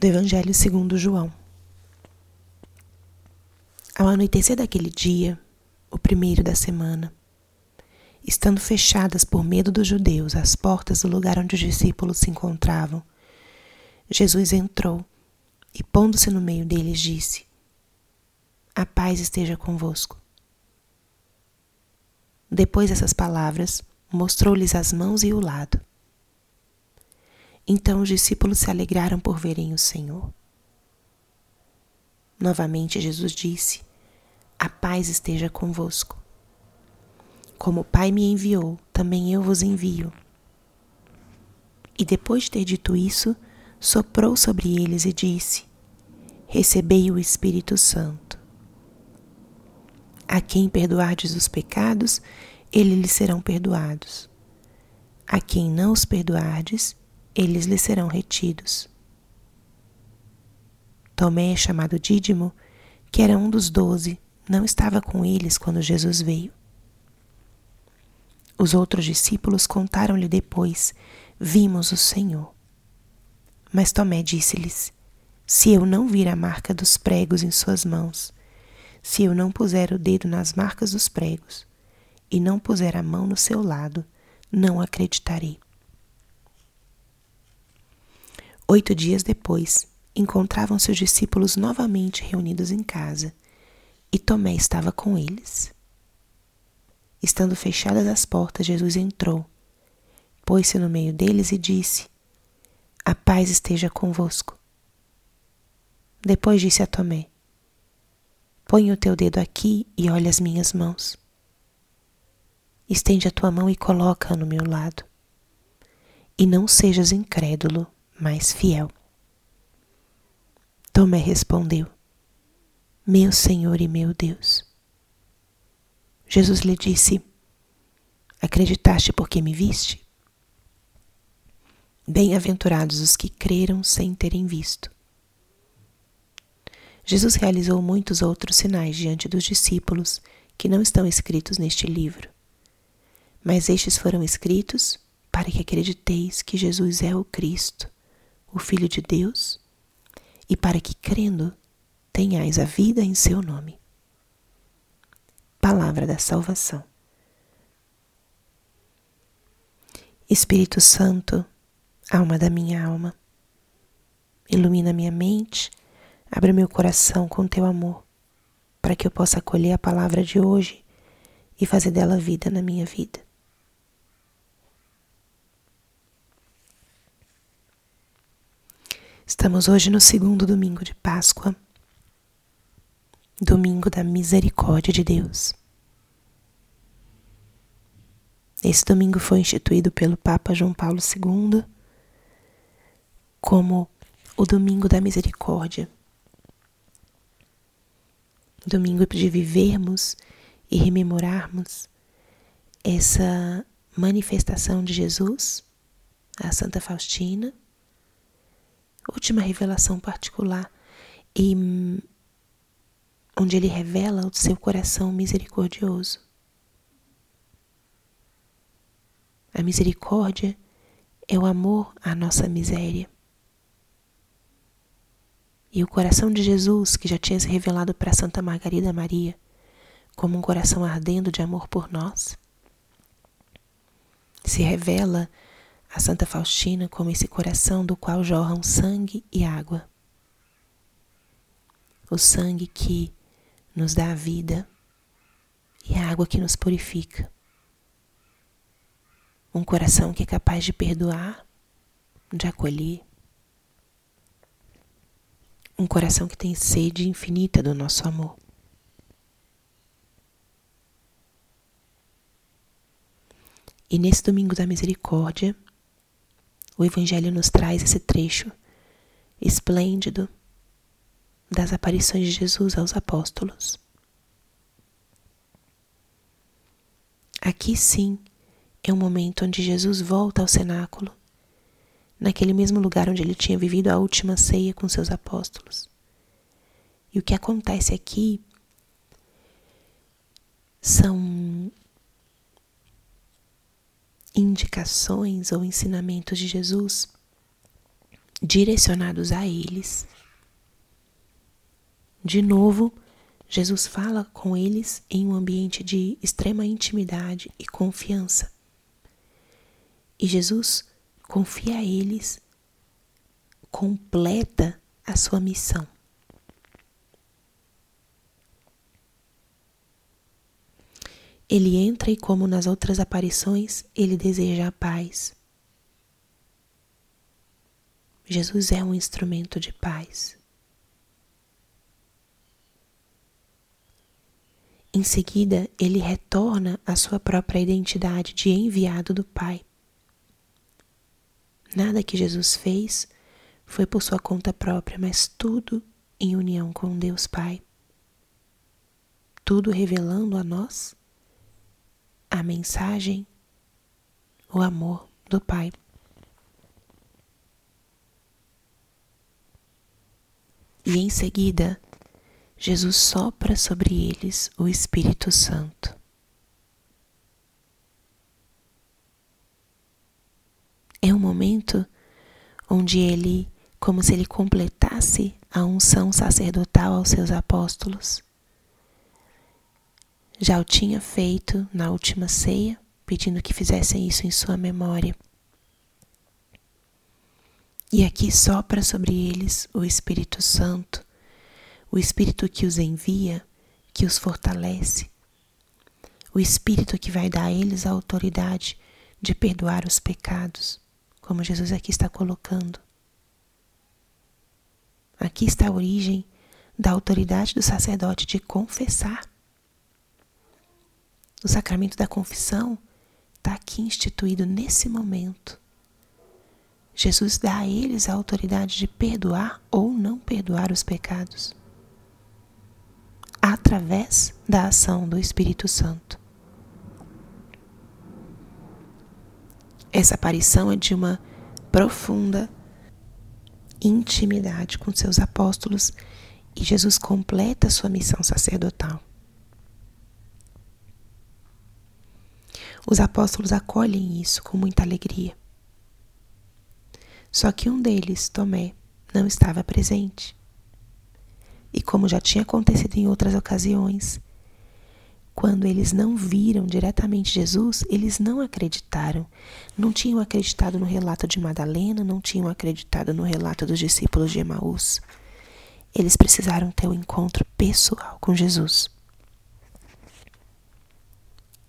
do Evangelho segundo João. Ao anoitecer daquele dia, o primeiro da semana, estando fechadas por medo dos judeus as portas do lugar onde os discípulos se encontravam, Jesus entrou e, pondo-se no meio deles, disse: A paz esteja convosco. Depois dessas palavras, mostrou-lhes as mãos e o lado. Então os discípulos se alegraram por verem o Senhor. Novamente Jesus disse: A paz esteja convosco. Como o Pai me enviou, também eu vos envio. E depois de ter dito isso, soprou sobre eles e disse: Recebei o Espírito Santo. A quem perdoardes os pecados, eles lhes serão perdoados. A quem não os perdoardes, eles lhe serão retidos. Tomé, chamado Dídimo, que era um dos doze, não estava com eles quando Jesus veio. Os outros discípulos contaram-lhe depois: Vimos o Senhor. Mas Tomé disse-lhes: Se eu não vir a marca dos pregos em suas mãos, se eu não puser o dedo nas marcas dos pregos, e não puser a mão no seu lado, não acreditarei. Oito dias depois, encontravam-se os discípulos novamente reunidos em casa, e Tomé estava com eles. Estando fechadas as portas, Jesus entrou, pôs-se no meio deles e disse: A paz esteja convosco. Depois disse a Tomé: Põe o teu dedo aqui e olha as minhas mãos. Estende a tua mão e coloca-a no meu lado. E não sejas incrédulo, mais fiel. Tomé respondeu: Meu Senhor e meu Deus. Jesus lhe disse: Acreditaste porque me viste? Bem-aventurados os que creram sem terem visto. Jesus realizou muitos outros sinais diante dos discípulos que não estão escritos neste livro. Mas estes foram escritos para que acrediteis que Jesus é o Cristo, o Filho de Deus, e para que, crendo, tenhais a vida em seu nome. Palavra da Salvação. Espírito Santo, alma da minha alma, ilumina minha mente, abre meu coração com teu amor, para que eu possa acolher a palavra de hoje e fazer dela vida na minha vida. Estamos hoje no segundo domingo de Páscoa, domingo da misericórdia de Deus. Esse domingo foi instituído pelo Papa João Paulo II como o domingo da misericórdia. Domingo de vivermos e rememorarmos essa manifestação de Jesus, a Santa Faustina, última revelação particular e onde ele revela o seu coração misericordioso. A misericórdia é o amor à nossa miséria. E o coração de Jesus, que já tinha se revelado para Santa Margarida Maria como um coração ardendo de amor por nós, se revela a Santa Faustina como esse coração do qual jorram sangue e água. O sangue que nos dá a vida e a água que nos purifica. Um coração que é capaz de perdoar, de acolher. Um coração que tem sede infinita do nosso amor. E nesse domingo da misericórdia, o Evangelho nos traz esse trecho esplêndido das aparições de Jesus aos apóstolos. Aqui sim é um momento onde Jesus volta ao cenáculo, naquele mesmo lugar onde ele tinha vivido a última ceia com seus apóstolos. E o que acontece aqui são indicações ou ensinamentos de Jesus direcionados a eles. De novo, Jesus fala com eles em um ambiente de extrema intimidade e confiança. E Jesus confia a eles, completa a sua missão. Ele entra e, como nas outras aparições, ele deseja a paz. Jesus é um instrumento de paz. Em seguida, ele retorna à sua própria identidade de enviado do Pai. Nada que Jesus fez foi por sua conta própria, mas tudo em união com Deus Pai. Tudo revelando a nós a mensagem, o amor do Pai. E em seguida, Jesus sopra sobre eles o Espírito Santo. É um momento onde ele, como se ele completasse a unção sacerdotal aos seus apóstolos, já o tinha feito na última ceia, pedindo que fizessem isso em sua memória. E aqui sopra sobre eles o Espírito Santo, o Espírito que os envia, que os fortalece, o Espírito que vai dar a eles a autoridade de perdoar os pecados, como Jesus aqui está colocando. Aqui está a origem da autoridade do sacerdote de confessar o sacramento da confissão está aqui instituído nesse momento. Jesus dá a eles a autoridade de perdoar ou não perdoar os pecados, através da ação do Espírito Santo. Essa aparição é de uma profunda intimidade com seus apóstolos e Jesus completa sua missão sacerdotal. Os apóstolos acolhem isso com muita alegria. Só que um deles, Tomé, não estava presente. E como já tinha acontecido em outras ocasiões, quando eles não viram diretamente Jesus, eles não acreditaram. Não tinham acreditado no relato de Madalena, não tinham acreditado no relato dos discípulos de Emaús. Eles precisaram ter um encontro pessoal com Jesus.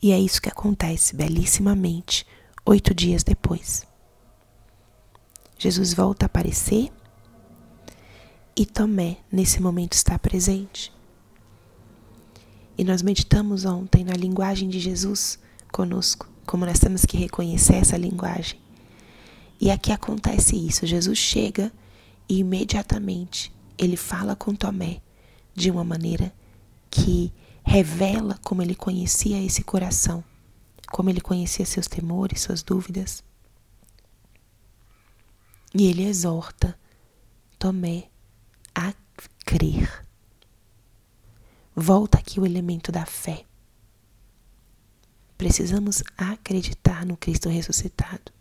E é isso que acontece belíssimamente oito dias depois. Jesus volta a aparecer e Tomé, nesse momento, está presente. E nós meditamos ontem na linguagem de Jesus conosco, como nós temos que reconhecer essa linguagem. E aqui acontece isso: Jesus chega e imediatamente ele fala com Tomé de uma maneira que revela como ele conhecia esse coração, como ele conhecia seus temores, suas dúvidas. E ele exorta Tomé a crer. Volta aqui o elemento da fé. Precisamos acreditar no Cristo ressuscitado.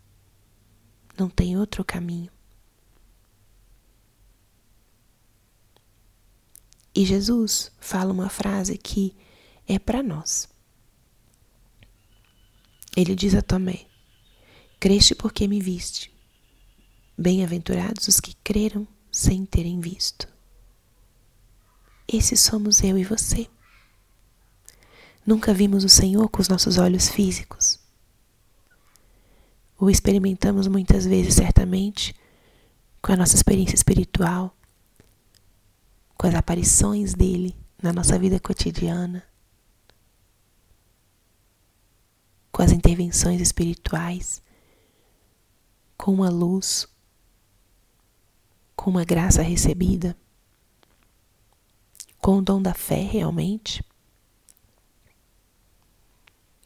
Não tem outro caminho. E Jesus fala uma frase que é para nós. Ele diz a Tomé: Creste porque me viste. Bem-aventurados os que creram sem terem visto. Esses somos eu e você. Nunca vimos o Senhor com os nossos olhos físicos. O experimentamos muitas vezes, certamente, com a nossa experiência espiritual, com as aparições dele na nossa vida cotidiana, com as intervenções espirituais, com uma luz, com uma graça recebida, com o dom da fé realmente.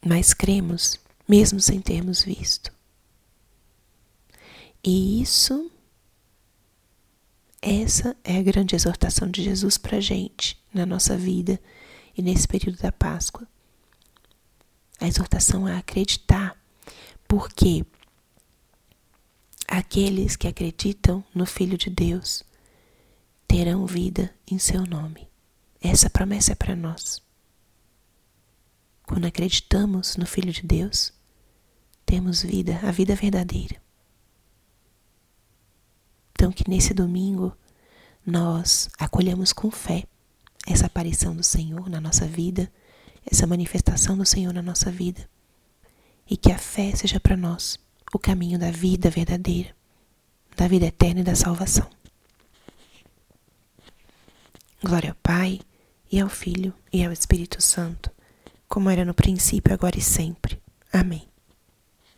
Mas cremos, mesmo sem termos visto. E isso essa é a grande exortação de Jesus para a gente na nossa vida e nesse período da Páscoa. A exortação é acreditar, porque Aqueles que acreditam no Filho de Deus terão vida em seu nome. Essa promessa é para nós. Quando acreditamos no Filho de Deus, temos vida, a vida verdadeira. Então, que nesse domingo nós acolhamos com fé essa aparição do Senhor na nossa vida, essa manifestação do Senhor na nossa vida, e que a fé seja para nós o caminho da vida verdadeira, da vida eterna e da salvação. Glória ao Pai, e ao Filho, e ao Espírito Santo, como era no princípio, agora e sempre. Amém.